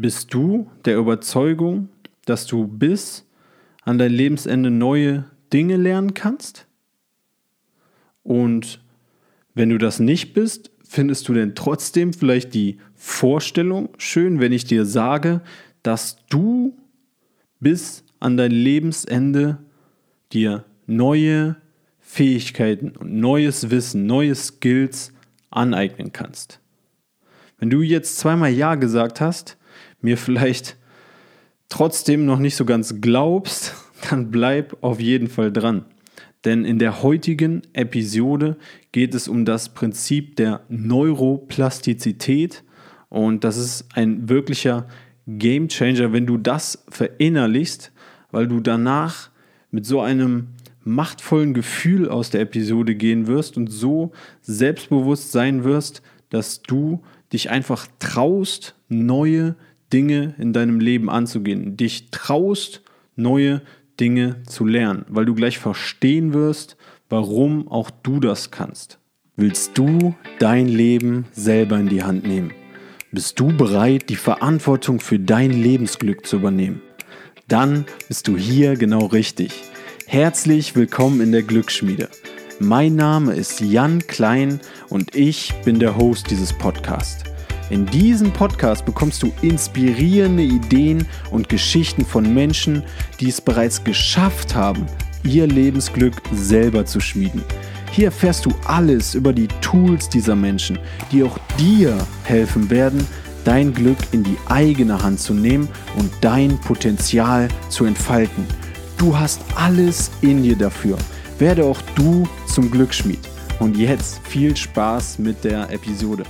Bist du der Überzeugung, dass du bis an dein Lebensende neue Dinge lernen kannst? Und wenn du das nicht bist, findest du denn trotzdem vielleicht die Vorstellung schön, wenn ich dir sage, dass du bis an dein Lebensende dir neue Fähigkeiten und neues Wissen, neue Skills aneignen kannst? Wenn du jetzt zweimal Ja gesagt hast, mir vielleicht trotzdem noch nicht so ganz glaubst, dann bleib auf jeden Fall dran. Denn in der heutigen Episode geht es um das Prinzip der Neuroplastizität und das ist ein wirklicher Game Changer, wenn du das verinnerlichst, weil du danach mit so einem machtvollen Gefühl aus der Episode gehen wirst und so selbstbewusst sein wirst, dass du dich einfach traust, neue Dinge in deinem Leben anzugehen, dich traust, neue Dinge zu lernen, weil du gleich verstehen wirst, warum auch du das kannst. Willst du dein Leben selber in die Hand nehmen? Bist du bereit, die Verantwortung für dein Lebensglück zu übernehmen? Dann bist du hier genau richtig. Herzlich willkommen in der Glücksschmiede. Mein Name ist Jan Klein und ich bin der Host dieses Podcasts. In diesem Podcast bekommst du inspirierende Ideen und Geschichten von Menschen, die es bereits geschafft haben, ihr Lebensglück selber zu schmieden. Hier erfährst du alles über die Tools dieser Menschen, die auch dir helfen werden, dein Glück in die eigene Hand zu nehmen und dein Potenzial zu entfalten. Du hast alles in dir dafür. Werde auch du zum Glücksschmied. Und jetzt viel Spaß mit der Episode.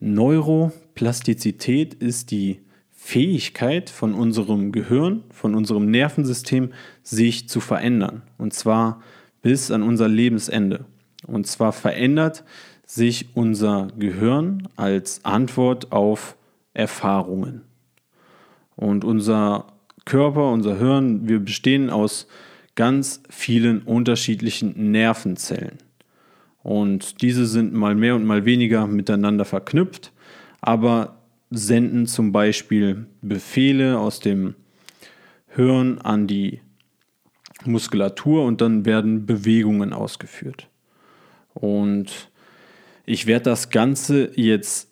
Neuroplastizität ist die Fähigkeit von unserem Gehirn, von unserem Nervensystem, sich zu verändern. Und zwar bis an unser Lebensende. Und zwar verändert sich unser Gehirn als Antwort auf Erfahrungen. Und unser Körper, unser Hirn, wir bestehen aus ganz vielen unterschiedlichen Nervenzellen. Und diese sind mal mehr und mal weniger miteinander verknüpft, aber senden zum Beispiel Befehle aus dem Hirn an die Muskulatur und dann werden Bewegungen ausgeführt. Und ich werde das Ganze jetzt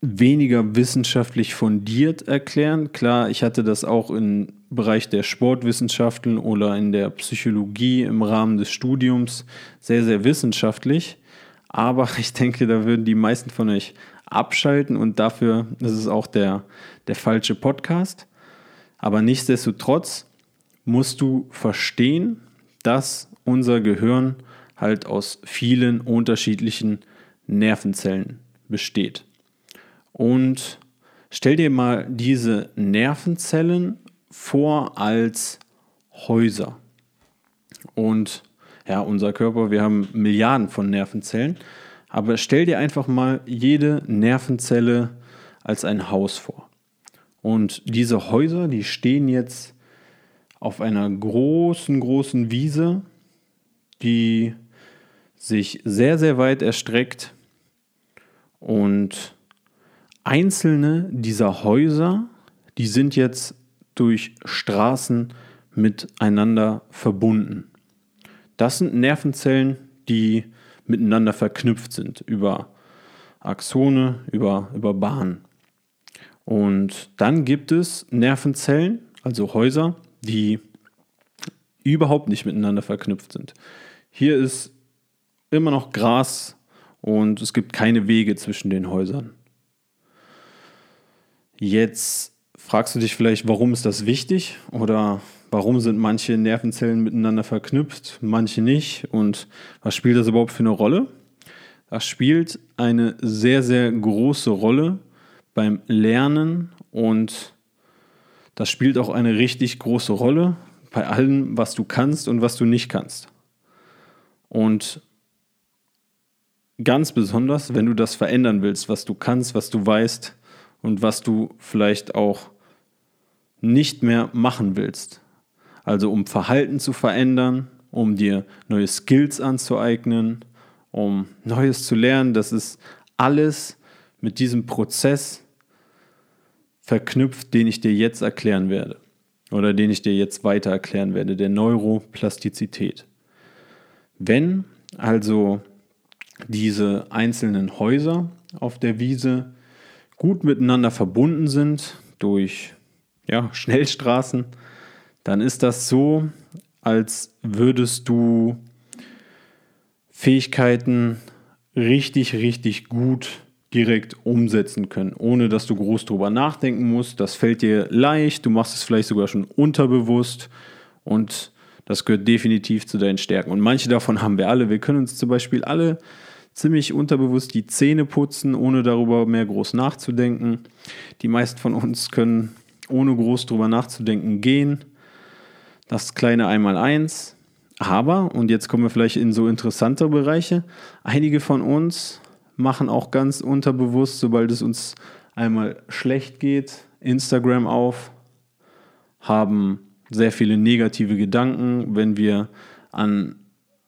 weniger wissenschaftlich fundiert erklären. Klar, ich hatte das auch im Bereich der Sportwissenschaften oder in der Psychologie im Rahmen des Studiums sehr, sehr wissenschaftlich. Aber ich denke, da würden die meisten von euch abschalten und dafür ist es auch der, der falsche Podcast. Aber nichtsdestotrotz musst du verstehen, dass unser Gehirn halt aus vielen unterschiedlichen Nervenzellen besteht. Und stell dir mal diese Nervenzellen vor als Häuser. Und ja, unser Körper, wir haben Milliarden von Nervenzellen, aber stell dir einfach mal jede Nervenzelle als ein Haus vor. Und diese Häuser, die stehen jetzt auf einer großen, großen Wiese, die sich sehr, sehr weit erstreckt und einzelne dieser Häuser, die sind jetzt durch Straßen miteinander verbunden. Das sind Nervenzellen, die miteinander verknüpft sind über Axone, über, über Bahnen. Und dann gibt es Nervenzellen, also Häuser, die überhaupt nicht miteinander verknüpft sind. Hier ist immer noch Gras und es gibt keine Wege zwischen den Häusern. Jetzt fragst du dich vielleicht, warum ist das wichtig oder warum sind manche Nervenzellen miteinander verknüpft, manche nicht und was spielt das überhaupt für eine Rolle? Das spielt eine sehr, sehr große Rolle beim Lernen und das spielt auch eine richtig große Rolle bei allem, was du kannst und was du nicht kannst. Und ganz besonders, wenn du das verändern willst, was du kannst, was du weißt und was du vielleicht auch nicht mehr machen willst. Also um Verhalten zu verändern, um dir neue Skills anzueignen, um Neues zu lernen, das ist alles mit diesem Prozess verknüpft, den ich dir jetzt erklären werde oder den ich dir jetzt weiter erklären werde, der Neuroplastizität. Wenn also diese einzelnen Häuser auf der Wiese gut miteinander verbunden sind durch ja, Schnellstraßen, dann ist das so, als würdest du Fähigkeiten richtig, richtig gut direkt umsetzen können, ohne dass du groß drüber nachdenken musst. Das fällt dir leicht, du machst es vielleicht sogar schon unterbewusst und das gehört definitiv zu deinen Stärken. Und manche davon haben wir alle. Wir können uns zum Beispiel alle ziemlich unterbewusst die Zähne putzen, ohne darüber mehr groß nachzudenken. Die meisten von uns können ohne groß drüber nachzudenken gehen. Das kleine Einmaleins. Aber, und jetzt kommen wir vielleicht in so interessante Bereiche, einige von uns machen auch ganz unterbewusst, sobald es uns einmal schlecht geht, Instagram auf, haben sehr viele negative Gedanken. Wenn wir an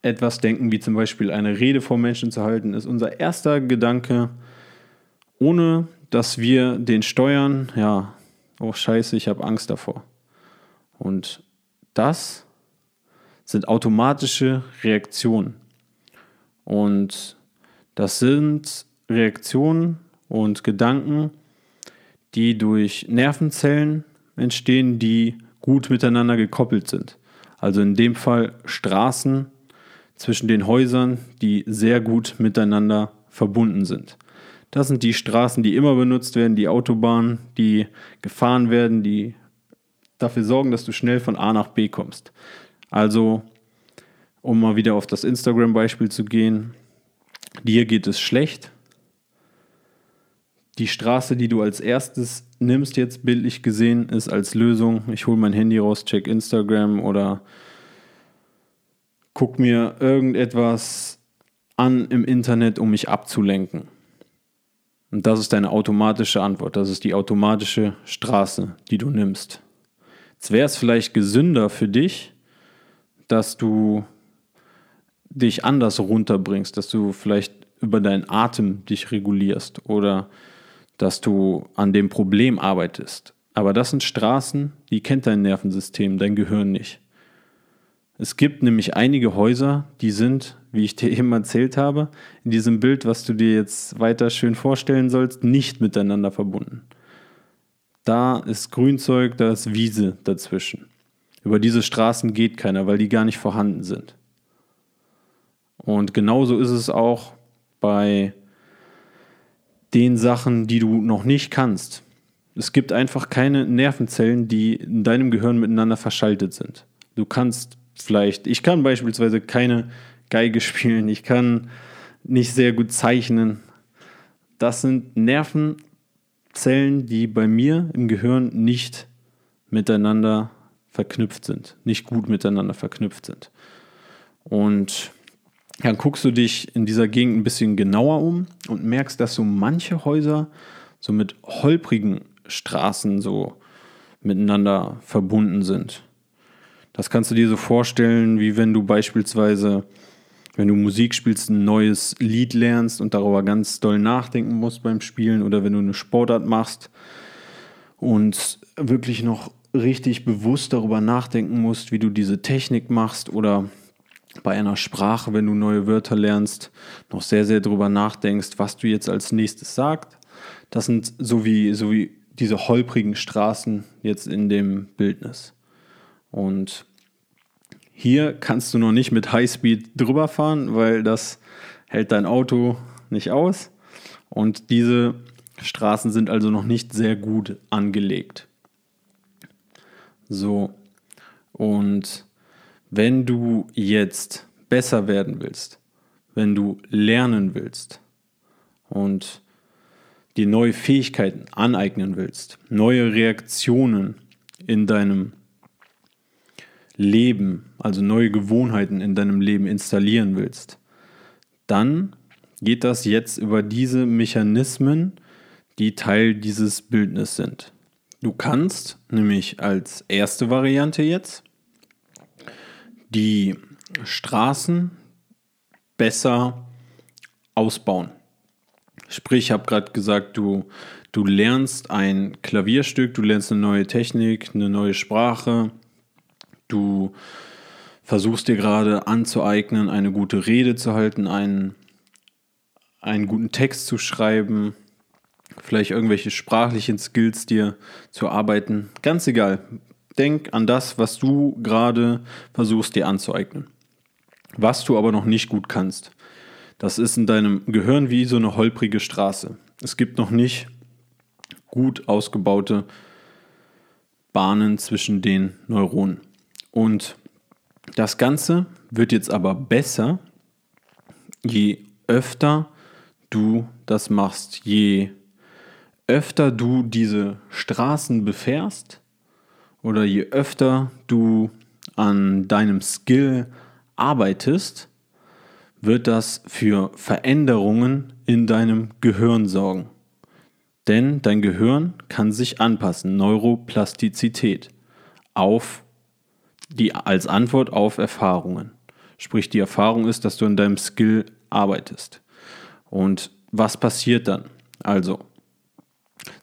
etwas denken, wie zum Beispiel eine Rede vor Menschen zu halten, ist unser erster Gedanke, ohne dass wir den steuern, ja, oh scheiße, ich habe Angst davor. Und das sind automatische Reaktionen. Und das sind Reaktionen und Gedanken, die durch Nervenzellen entstehen, die gut miteinander gekoppelt sind. Also in dem Fall Straßen zwischen den Häusern, die sehr gut miteinander verbunden sind. Das sind die Straßen, die immer benutzt werden, die Autobahnen, die gefahren werden, die dafür sorgen, dass du schnell von A nach B kommst. Also, um mal wieder auf das Instagram-Beispiel zu gehen, dir geht es schlecht. Die Straße, die du als erstes nimmst, jetzt bildlich gesehen, ist als Lösung, ich hole mein Handy raus, check Instagram oder guck mir irgendetwas an im Internet, um mich abzulenken. Und das ist deine automatische Antwort. Das ist die automatische Straße, die du nimmst. Jetzt wäre es vielleicht gesünder für dich, dass du dich anders runterbringst, dass du vielleicht über deinen Atem dich regulierst oder dass du an dem Problem arbeitest. Aber das sind Straßen, die kennt dein Nervensystem, dein Gehirn nicht. Es gibt nämlich einige Häuser, die sind, wie ich dir eben erzählt habe, in diesem Bild, was du dir jetzt weiter schön vorstellen sollst, nicht miteinander verbunden. Da ist Grünzeug, da ist Wiese dazwischen. Über diese Straßen geht keiner, weil die gar nicht vorhanden sind. Und genauso ist es auch bei den Sachen, die du noch nicht kannst. Es gibt einfach keine Nervenzellen, die in deinem Gehirn miteinander verschaltet sind. Du kannst vielleicht, ich kann beispielsweise keine Geige spielen, ich kann nicht sehr gut zeichnen. Das sind Nervenzellen, die bei mir im Gehirn nicht miteinander verknüpft sind, nicht gut miteinander verknüpft sind. Und dann guckst du dich in dieser Gegend ein bisschen genauer um und merkst, dass so manche Häuser so mit holprigen Straßen so miteinander verbunden sind. Das kannst du dir so vorstellen, wie wenn du beispielsweise, wenn du Musik spielst, ein neues Lied lernst und darüber ganz doll nachdenken musst beim Spielen oder wenn du eine Sportart machst und wirklich noch richtig bewusst darüber nachdenken musst, wie du diese Technik machst oder bei einer Sprache, wenn du neue Wörter lernst, noch sehr, sehr darüber nachdenkst, was du jetzt als nächstes sagst. Das sind so wie, so wie diese holprigen Straßen jetzt in dem Bildnis. Und hier kannst du noch nicht mit Highspeed drüber fahren, weil das hält dein Auto nicht aus. Und diese Straßen sind also noch nicht sehr gut angelegt. So, und wenn du jetzt besser werden willst, wenn du lernen willst und dir neue Fähigkeiten aneignen willst, neue Reaktionen in deinem Leben, also neue Gewohnheiten in deinem Leben installieren willst, dann geht das jetzt über diese Mechanismen, die Teil dieses Bildnisses sind. Du kannst nämlich als erste Variante jetzt die Straßen besser ausbauen. Sprich, ich habe gerade gesagt, du, du lernst ein Klavierstück, du lernst eine neue Technik, eine neue Sprache, du versuchst dir gerade anzueignen, eine gute Rede zu halten, einen, einen guten Text zu schreiben, vielleicht irgendwelche sprachlichen Skills dir zu arbeiten. Ganz egal. Denk an das, was du gerade versuchst dir anzueignen. Was du aber noch nicht gut kannst. Das ist in deinem Gehirn wie so eine holprige Straße. Es gibt noch nicht gut ausgebaute Bahnen zwischen den Neuronen. Und das Ganze wird jetzt aber besser, je öfter du das machst, je öfter du diese Straßen befährst oder je öfter du an deinem Skill arbeitest, wird das für Veränderungen in deinem Gehirn sorgen. Denn dein Gehirn kann sich anpassen, Neuroplastizität, auf die, als Antwort auf Erfahrungen. Sprich, die Erfahrung ist, dass du an deinem Skill arbeitest. Und was passiert dann? Also,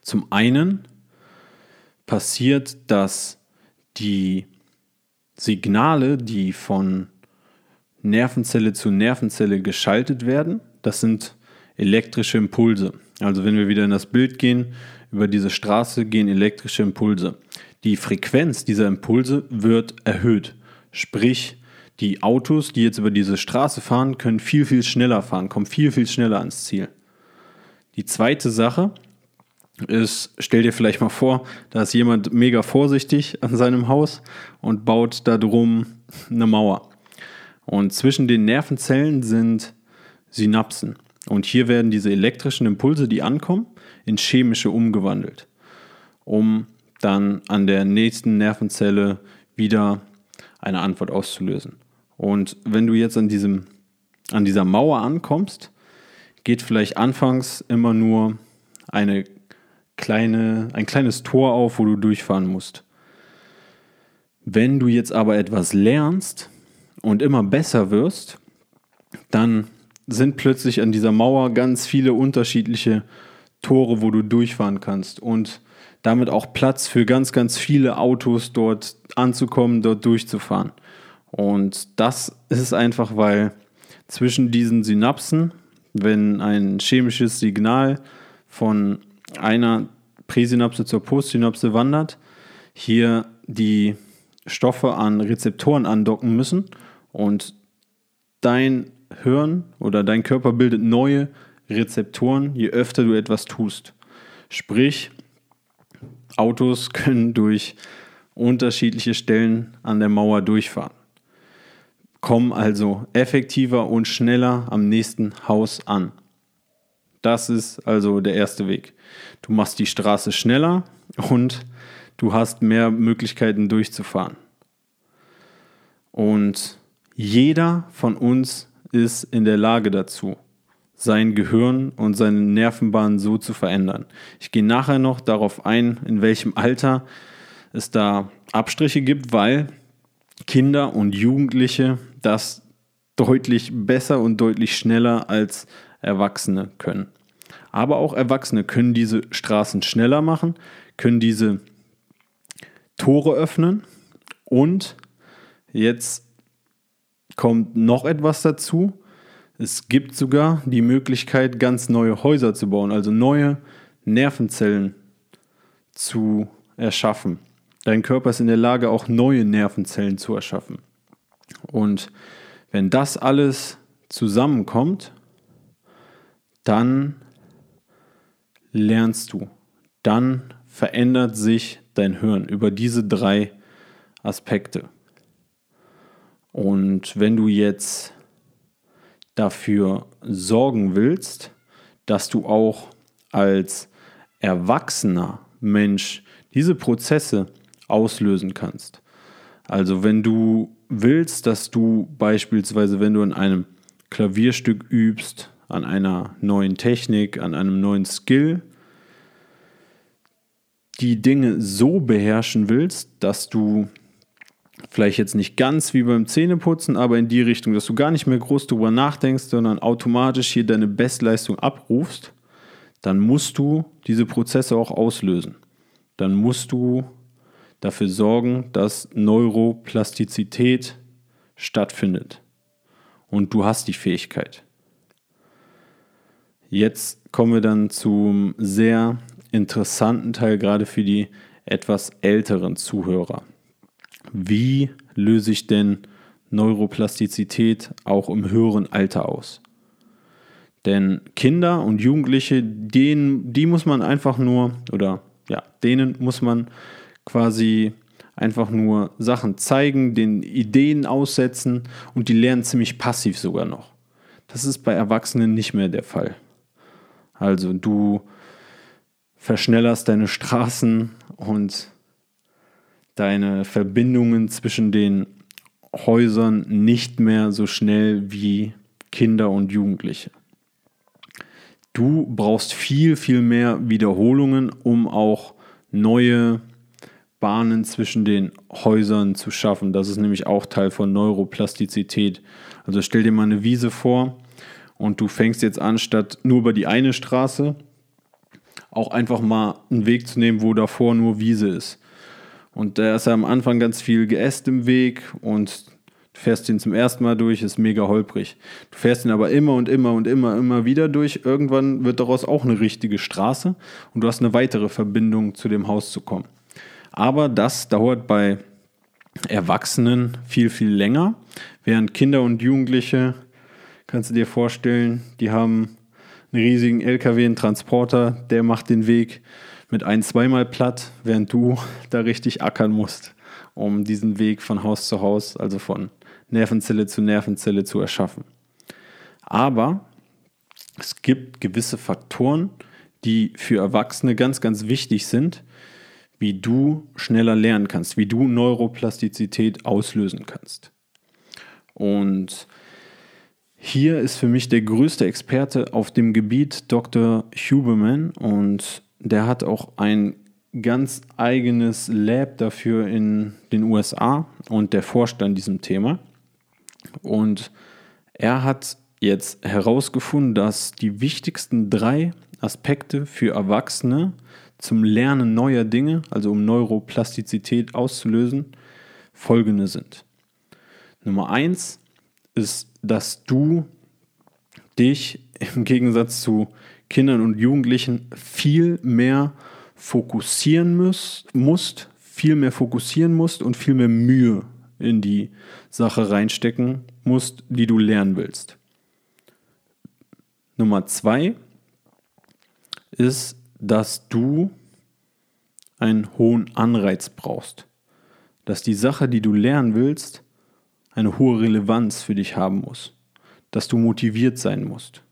zum einen passiert, dass die Signale, die von Nervenzelle zu Nervenzelle geschaltet werden. Das sind elektrische Impulse. Also wenn wir wieder in das Bild gehen, über diese Straße gehen elektrische Impulse. Die Frequenz dieser Impulse wird erhöht. Sprich, die Autos, die jetzt über diese Straße fahren, können viel, viel schneller fahren, kommen viel, viel schneller ans Ziel. Die zweite Sache ist, stell dir vielleicht mal vor, da ist jemand mega vorsichtig an seinem Haus und baut da drum eine Mauer. Und zwischen den Nervenzellen sind Synapsen. Und hier werden diese elektrischen Impulse, die ankommen, in chemische umgewandelt, um dann an der nächsten Nervenzelle wieder eine Antwort auszulösen. Und wenn du jetzt an, diesem, an dieser Mauer ankommst, geht vielleicht anfangs immer nur eine kleine, ein kleines Tor auf, wo du durchfahren musst. Wenn du jetzt aber etwas lernst, und immer besser wirst, dann sind plötzlich an dieser Mauer ganz viele unterschiedliche Tore, wo du durchfahren kannst und damit auch Platz für ganz, ganz viele Autos dort anzukommen, dort durchzufahren. Und das ist einfach, weil zwischen diesen Synapsen, wenn ein chemisches Signal von einer Präsynapse zur Postsynapse wandert, hier die Stoffe an Rezeptoren andocken müssen und dein Hirn oder dein Körper bildet neue Rezeptoren, je öfter du etwas tust. Sprich, Autos können durch unterschiedliche Stellen an der Mauer durchfahren. Kommen also effektiver und schneller am nächsten Haus an. Das ist also der erste Weg. Du machst die Straße schneller und du hast mehr Möglichkeiten durchzufahren. Und jeder von uns ist in der Lage dazu, sein Gehirn und seine Nervenbahn so zu verändern. Ich gehe nachher noch darauf ein, in welchem Alter es da Abstriche gibt, weil Kinder und Jugendliche das deutlich besser und deutlich schneller als Erwachsene können. Aber auch Erwachsene können diese Straßen schneller machen, können diese Tore öffnen und jetzt kommt noch etwas dazu. Es gibt sogar die Möglichkeit, ganz neue Häuser zu bauen, also neue Nervenzellen zu erschaffen. Dein Körper ist in der Lage, auch neue Nervenzellen zu erschaffen. Und wenn das alles zusammenkommt, dann lernst du. Dann verändert sich dein Hirn über diese drei Aspekte. Und wenn du jetzt dafür sorgen willst, dass du auch als erwachsener Mensch diese Prozesse auslösen kannst. Also wenn du willst, dass du beispielsweise, wenn du an einem Klavierstück übst, an einer neuen Technik, an einem neuen Skill, die Dinge so beherrschen willst, dass du vielleicht jetzt nicht ganz wie beim Zähneputzen, aber in die Richtung, dass du gar nicht mehr groß drüber nachdenkst, sondern automatisch hier deine Bestleistung abrufst, dann musst du diese Prozesse auch auslösen. Dann musst du dafür sorgen, dass Neuroplastizität stattfindet. Und du hast die Fähigkeit. Jetzt kommen wir dann zum sehr interessanten Teil, gerade für die etwas älteren Zuhörer. Wie löse ich denn Neuroplastizität auch im höheren Alter aus? Denn Kinder und Jugendliche, denen, die muss man einfach nur, oder ja, denen muss man quasi einfach nur Sachen zeigen, den Ideen aussetzen und die lernen ziemlich passiv sogar noch. Das ist bei Erwachsenen nicht mehr der Fall. Also du verschnellerst deine Straßen und deine Verbindungen zwischen den Häusern nicht mehr so schnell wie Kinder und Jugendliche. Du brauchst viel, viel mehr Wiederholungen, um auch neue Bahnen zwischen den Häusern zu schaffen. Das ist nämlich auch Teil von Neuroplastizität. Also stell dir mal eine Wiese vor und du fängst jetzt an, statt nur über die eine Straße auch einfach mal einen Weg zu nehmen, wo davor nur Wiese ist. Und da ist ja am Anfang ganz viel Geäst im Weg und Du fährst ihn zum ersten Mal durch, ist mega holprig. Du fährst ihn aber immer und immer und immer, immer wieder durch. Irgendwann wird daraus auch eine richtige Straße und du hast eine weitere Verbindung zu dem Haus zu kommen. Aber das dauert bei Erwachsenen viel, viel länger, während Kinder und Jugendliche, kannst du dir vorstellen, die haben einen riesigen LKW, einen Transporter, der macht den Weg mit ein-, zweimal platt, während du da richtig ackern musst, um diesen Weg von Haus zu Haus, also von Nervenzelle zu Nervenzelle zu erschaffen. Aber es gibt gewisse Faktoren, die für Erwachsene ganz, ganz wichtig sind, wie du schneller lernen kannst, wie du Neuroplastizität auslösen kannst. Und hier ist für mich der größte Experte auf dem Gebiet Dr. Huberman und der hat auch ein ganz eigenes Lab dafür in den USA und der forscht an diesem Thema. Und er hat jetzt herausgefunden, dass die wichtigsten drei Aspekte für Erwachsene zum Lernen neuer Dinge, also um Neuroplastizität auszulösen, folgende sind. Nummer eins ist, dass du dich im Gegensatz zu Kindern und Jugendlichen viel mehr fokussieren musst, viel mehr fokussieren musst und viel mehr Mühe in die Sache reinstecken musst, die du lernen willst. Nummer zwei ist, dass du einen hohen Anreiz brauchst. Dass die Sache, die du lernen willst, eine hohe Relevanz für dich haben muss. Dass du motiviert sein musst.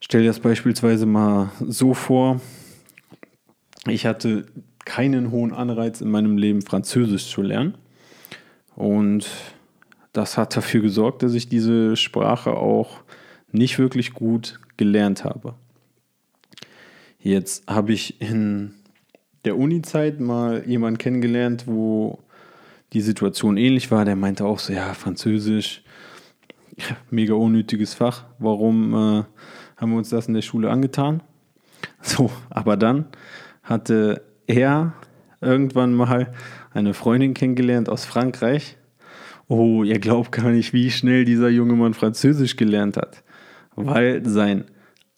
Stell dir das beispielsweise mal so vor, ich hatte keinen hohen Anreiz in meinem Leben, Französisch zu lernen. Und das hat dafür gesorgt, dass ich diese Sprache auch nicht wirklich gut gelernt habe. Jetzt habe ich in der Uni-Zeit mal jemanden kennengelernt, wo die Situation ähnlich war. Der meinte auch so, ja, Französisch, mega unnötiges Fach. Warum äh, haben wir uns das in der Schule angetan? So, aber dann hatte er irgendwann mal eine Freundin kennengelernt aus Frankreich. Oh, ihr glaubt gar nicht, wie schnell dieser junge Mann Französisch gelernt hat. Weil sein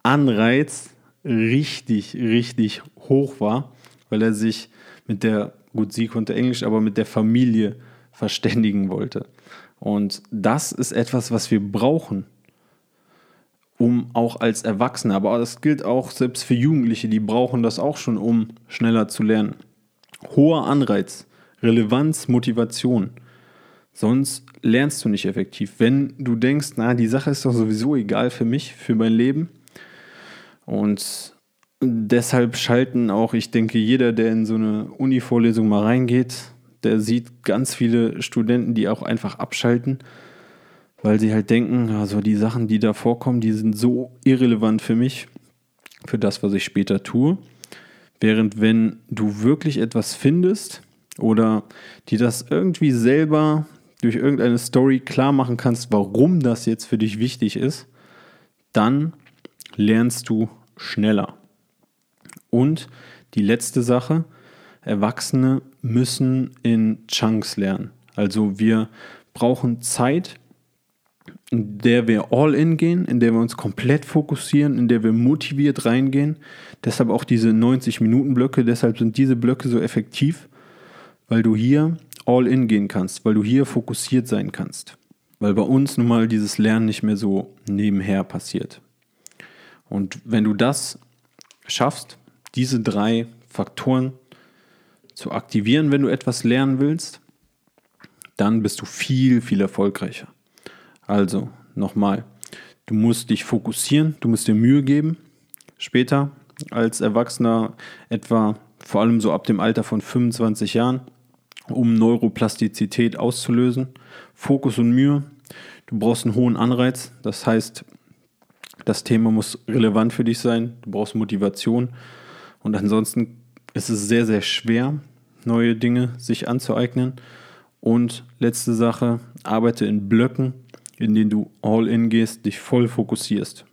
Anreiz richtig, richtig hoch war, weil er sich mit der, gut, sie konnte Englisch, aber mit der Familie verständigen wollte. Und das ist etwas, was wir brauchen, um auch als Erwachsene, aber das gilt auch selbst für Jugendliche, die brauchen das auch schon, um schneller zu lernen. Hoher Anreiz, Relevanz, Motivation. Sonst lernst du nicht effektiv. Wenn du denkst, na, die Sache ist doch sowieso egal für mich, für mein Leben. Und deshalb schalten auch, ich denke, jeder, der in so eine Uni-Vorlesung mal reingeht, der sieht ganz viele Studenten, die auch einfach abschalten, weil sie halt denken, also die Sachen, die da vorkommen, die sind so irrelevant für mich, für das, was ich später tue. Während wenn du wirklich etwas findest oder die das irgendwie selber durch irgendeine Story klar machen kannst, warum das jetzt für dich wichtig ist, dann lernst du schneller. Und die letzte Sache, Erwachsene müssen in Chunks lernen. Also wir brauchen Zeit, in der wir all in gehen, in der wir uns komplett fokussieren, in der wir motiviert reingehen. Deshalb auch diese 90-Minuten-Blöcke, deshalb sind diese Blöcke so effektiv, weil du hier all in gehen kannst, weil du hier fokussiert sein kannst. Weil bei uns nun mal dieses Lernen nicht mehr so nebenher passiert. Und wenn du das schaffst, diese drei Faktoren zu aktivieren, wenn du etwas lernen willst, dann bist du viel, viel erfolgreicher. Also nochmal, du musst dich fokussieren, du musst dir Mühe geben. Später als Erwachsener etwa vor allem so ab dem Alter von 25 Jahren, um Neuroplastizität auszulösen. Fokus und Mühe. Du brauchst einen hohen Anreiz, das heißt, das Thema muss relevant für dich sein. Du brauchst Motivation. Und ansonsten ist es sehr, sehr schwer, neue Dinge sich anzueignen. Und letzte Sache, arbeite in Blöcken, in denen du all in gehst, dich voll fokussierst.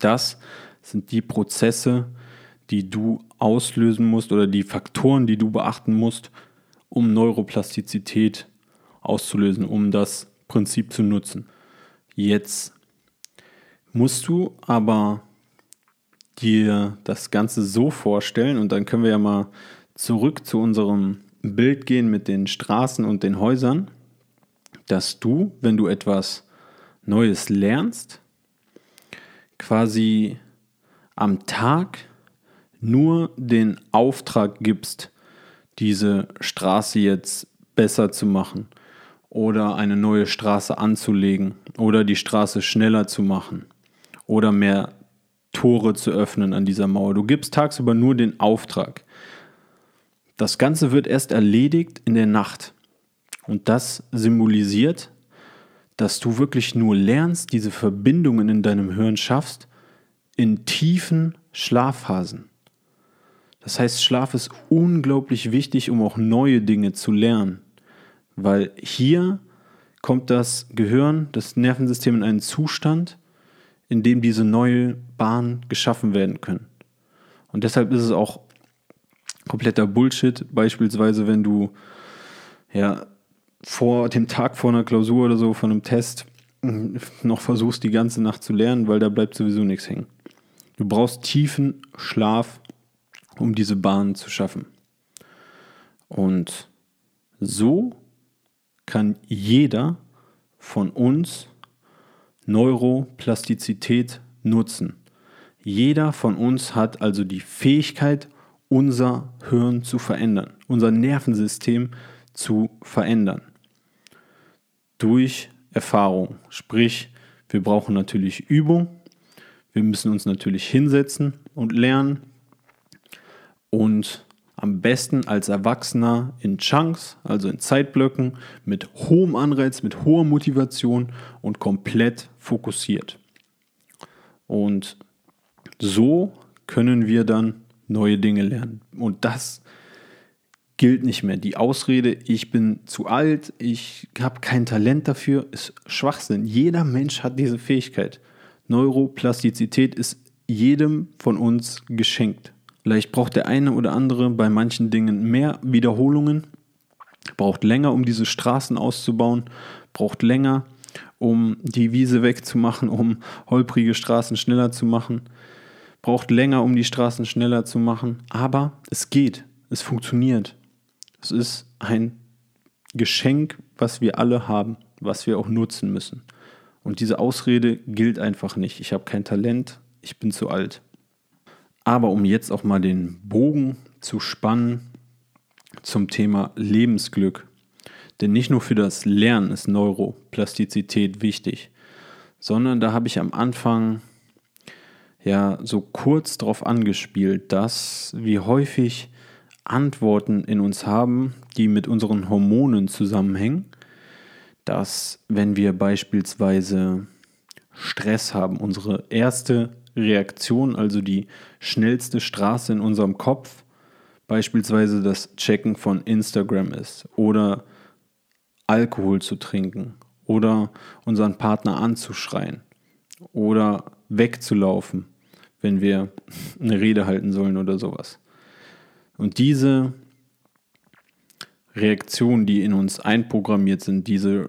Das sind die Prozesse, die du auslösen musst oder die Faktoren, die du beachten musst, um Neuroplastizität auszulösen, um das Prinzip zu nutzen. Jetzt musst du aber dir das Ganze so vorstellen und dann können wir ja mal zurück zu unserem Bild gehen mit den Straßen und den Häusern, dass du, wenn du etwas Neues lernst, quasi am Tag nur den Auftrag gibst, diese Straße jetzt besser zu machen oder eine neue Straße anzulegen oder die Straße schneller zu machen oder mehr Tore zu öffnen an dieser Mauer. Du gibst tagsüber nur den Auftrag. Das Ganze wird erst erledigt in der Nacht. Und das symbolisiert, dass du wirklich nur lernst, diese Verbindungen in deinem Hirn schaffst, in tiefen Schlafphasen. Das heißt, Schlaf ist unglaublich wichtig, um auch neue Dinge zu lernen, weil hier kommt das Gehirn, das Nervensystem in einen Zustand, in dem diese neue Bahn geschaffen werden können. Und deshalb ist es auch kompletter Bullshit, beispielsweise wenn du ja vor dem Tag vor einer Klausur oder so, von einem Test, noch versuchst, die ganze Nacht zu lernen, weil da bleibt sowieso nichts hängen. Du brauchst tiefen Schlaf, um diese Bahn zu schaffen. Und so kann jeder von uns Neuroplastizität nutzen. Jeder von uns hat also die Fähigkeit, unser Hirn zu verändern, unser Nervensystem zu verändern. Durch Erfahrung. Sprich, wir brauchen natürlich Übung, wir müssen uns natürlich hinsetzen und lernen und am besten als Erwachsener in Chunks, also in Zeitblöcken, mit hohem Anreiz, mit hoher Motivation und komplett fokussiert. Und so können wir dann neue Dinge lernen. Und das gilt nicht mehr. Die Ausrede, ich bin zu alt, ich habe kein Talent dafür, ist Schwachsinn. Jeder Mensch hat diese Fähigkeit. Neuroplastizität ist jedem von uns geschenkt. Vielleicht braucht der eine oder andere bei manchen Dingen mehr Wiederholungen, braucht länger, um diese Straßen auszubauen, braucht länger, um die Wiese wegzumachen, um holprige Straßen schneller zu machen, braucht länger, um die Straßen schneller zu machen, aber es geht, es funktioniert. Es ist ein Geschenk, was wir alle haben, was wir auch nutzen müssen. Und diese Ausrede gilt einfach nicht. Ich habe kein Talent, ich bin zu alt. Aber um jetzt auch mal den Bogen zu spannen zum Thema Lebensglück. Denn nicht nur für das Lernen ist Neuroplastizität wichtig, sondern da habe ich am Anfang ja so kurz darauf angespielt, dass wir häufig Antworten in uns haben, die mit unseren Hormonen zusammenhängen dass wenn wir beispielsweise Stress haben, unsere erste Reaktion, also die schnellste Straße in unserem Kopf, beispielsweise das Checken von Instagram ist oder Alkohol zu trinken oder unseren Partner anzuschreien oder wegzulaufen, wenn wir eine Rede halten sollen oder sowas. Und diese Reaktionen, die in uns einprogrammiert sind, diese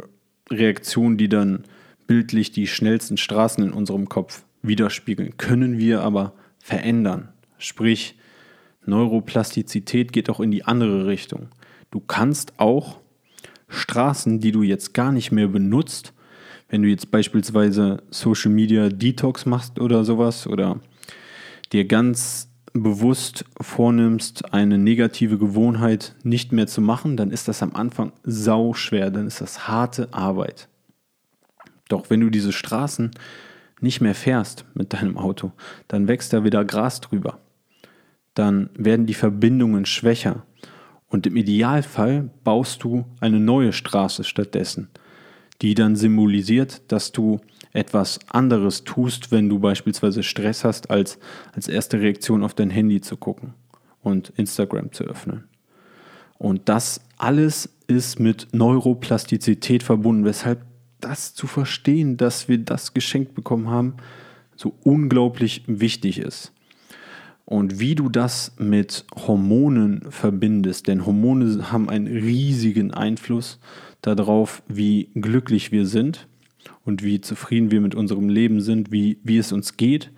Reaktionen, die dann bildlich die schnellsten Straßen in unserem Kopf widerspiegeln, können wir aber verändern. Sprich, Neuroplastizität geht auch in die andere Richtung. Du kannst auch Straßen, die du jetzt gar nicht mehr benutzt, wenn du jetzt beispielsweise Social Media Detox machst oder sowas oder dir ganz bewusst vornimmst, eine negative Gewohnheit nicht mehr zu machen, dann ist das am Anfang sau schwer, dann ist das harte Arbeit. Doch wenn du diese Straßen nicht mehr fährst mit deinem Auto, dann wächst da wieder Gras drüber. Dann werden die Verbindungen schwächer. Und im Idealfall baust du eine neue Straße stattdessen, die dann symbolisiert, dass du etwas anderes tust, wenn du beispielsweise Stress hast, als als erste Reaktion auf dein Handy zu gucken und Instagram zu öffnen. Und das alles ist mit Neuroplastizität verbunden, weshalb das zu verstehen, dass wir das geschenkt bekommen haben, so unglaublich wichtig ist. Und wie du das mit Hormonen verbindest, denn Hormone haben einen riesigen Einfluss darauf, wie glücklich wir sind und wie zufrieden wir mit unserem Leben sind, wie, wie es uns geht.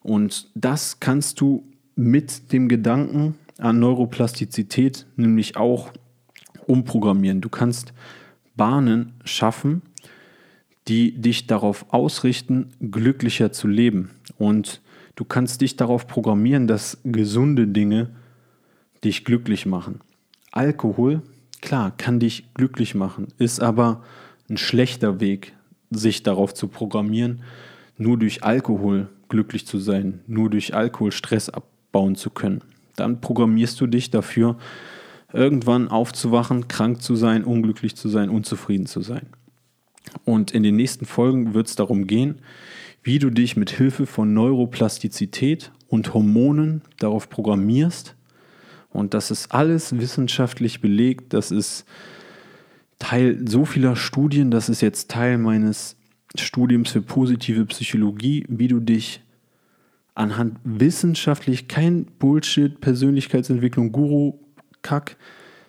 Und das kannst du mit dem Gedanken an Neuroplastizität nämlich auch umprogrammieren. Du kannst Bahnen schaffen, die dich darauf ausrichten, glücklicher zu leben. Und du kannst dich darauf programmieren, dass gesunde Dinge dich glücklich machen. Alkohol, klar, kann dich glücklich machen, ist aber ein schlechter Weg, sich darauf zu programmieren, nur durch Alkohol glücklich zu sein, nur durch Alkohol Stress abbauen zu können. Dann programmierst du dich dafür, irgendwann aufzuwachen, krank zu sein, unglücklich zu sein, unzufrieden zu sein. Und in den nächsten Folgen wird es darum gehen, wie du dich mit Hilfe von Neuroplastizität und Hormonen darauf programmierst. Und das ist alles wissenschaftlich belegt. Das ist Teil so vieler Studien. Das ist jetzt Teil meines Studiums für positive Psychologie, wie du dich anhand wissenschaftlich, kein Bullshit, Persönlichkeitsentwicklung, Guru, Kack,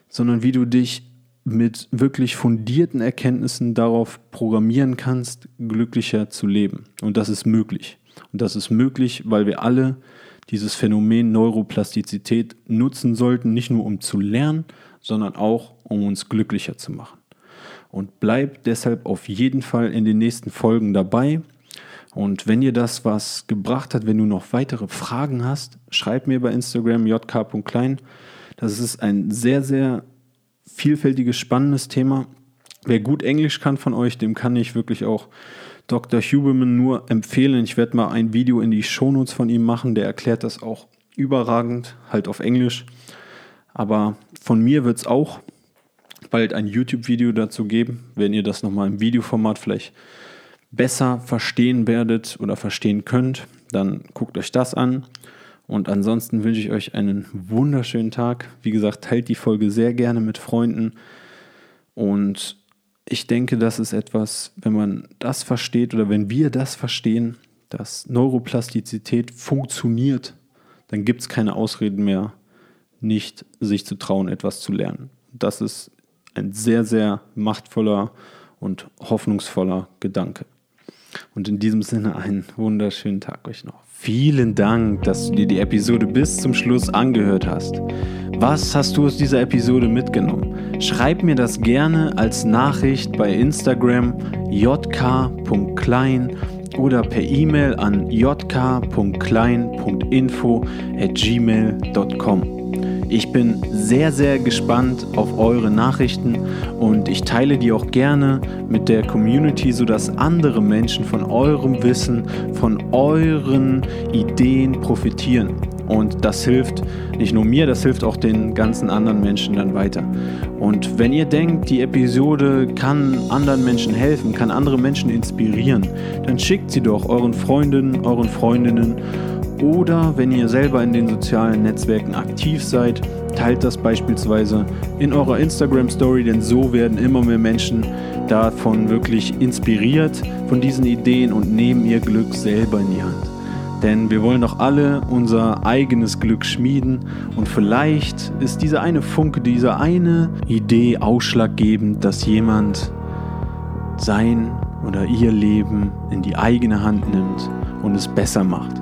sondern wie du dich mit wirklich fundierten Erkenntnissen darauf programmieren kannst, glücklicher zu leben. Und das ist möglich. Und das ist möglich, weil wir alle dieses Phänomen Neuroplastizität nutzen sollten, nicht nur um zu lernen, sondern auch um uns glücklicher zu machen. Und bleib deshalb auf jeden Fall in den nächsten Folgen dabei. Und wenn dir das was gebracht hat, wenn du noch weitere Fragen hast, schreib mir bei Instagram jk.klein. Das ist ein sehr, sehr vielfältiges, spannendes Thema. Wer gut Englisch kann von euch, dem kann ich wirklich auch Dr. Huberman nur empfehlen. Ich werde mal ein Video in die Shownotes von ihm machen, der erklärt das auch überragend, halt auf Englisch. Aber von mir wird es auch bald ein YouTube-Video dazu geben, wenn ihr das nochmal im Videoformat vielleicht besser verstehen werdet oder verstehen könnt, dann guckt euch das an. Und ansonsten wünsche ich euch einen wunderschönen Tag. Wie gesagt, teilt die Folge sehr gerne mit Freunden. Und ich denke, das ist etwas, wenn man das versteht oder wenn wir das verstehen, dass Neuroplastizität funktioniert, dann gibt es keine Ausreden mehr, nicht sich zu trauen, etwas zu lernen. Das ist ein sehr, sehr machtvoller und hoffnungsvoller Gedanke. Und in diesem Sinne einen wunderschönen Tag euch noch. Vielen Dank, dass du dir die Episode bis zum Schluss angehört hast. Was hast du aus dieser Episode mitgenommen? Schreib mir das gerne als Nachricht bei Instagram jk.klein oder per E-Mail an jk.klein.info at gmail.com. Ich bin sehr, sehr gespannt auf eure Nachrichten und ich teile die auch gerne mit der Community, sodass andere Menschen von eurem Wissen, von euren Ideen profitieren. Und das hilft nicht nur mir, das hilft auch den ganzen anderen Menschen dann weiter. Und wenn ihr denkt, die Episode kann anderen Menschen helfen, kann andere Menschen inspirieren, dann schickt sie doch euren Freundinnen, euren Freundinnen oder wenn ihr selber in den sozialen Netzwerken aktiv seid, teilt das beispielsweise in eurer Instagram Story, denn so werden immer mehr Menschen davon wirklich inspiriert von diesen Ideen und nehmen ihr Glück selber in die Hand. Denn wir wollen doch alle unser eigenes Glück schmieden und vielleicht ist diese eine Funke, diese eine Idee ausschlaggebend, dass jemand sein oder ihr Leben in die eigene Hand nimmt und es besser macht.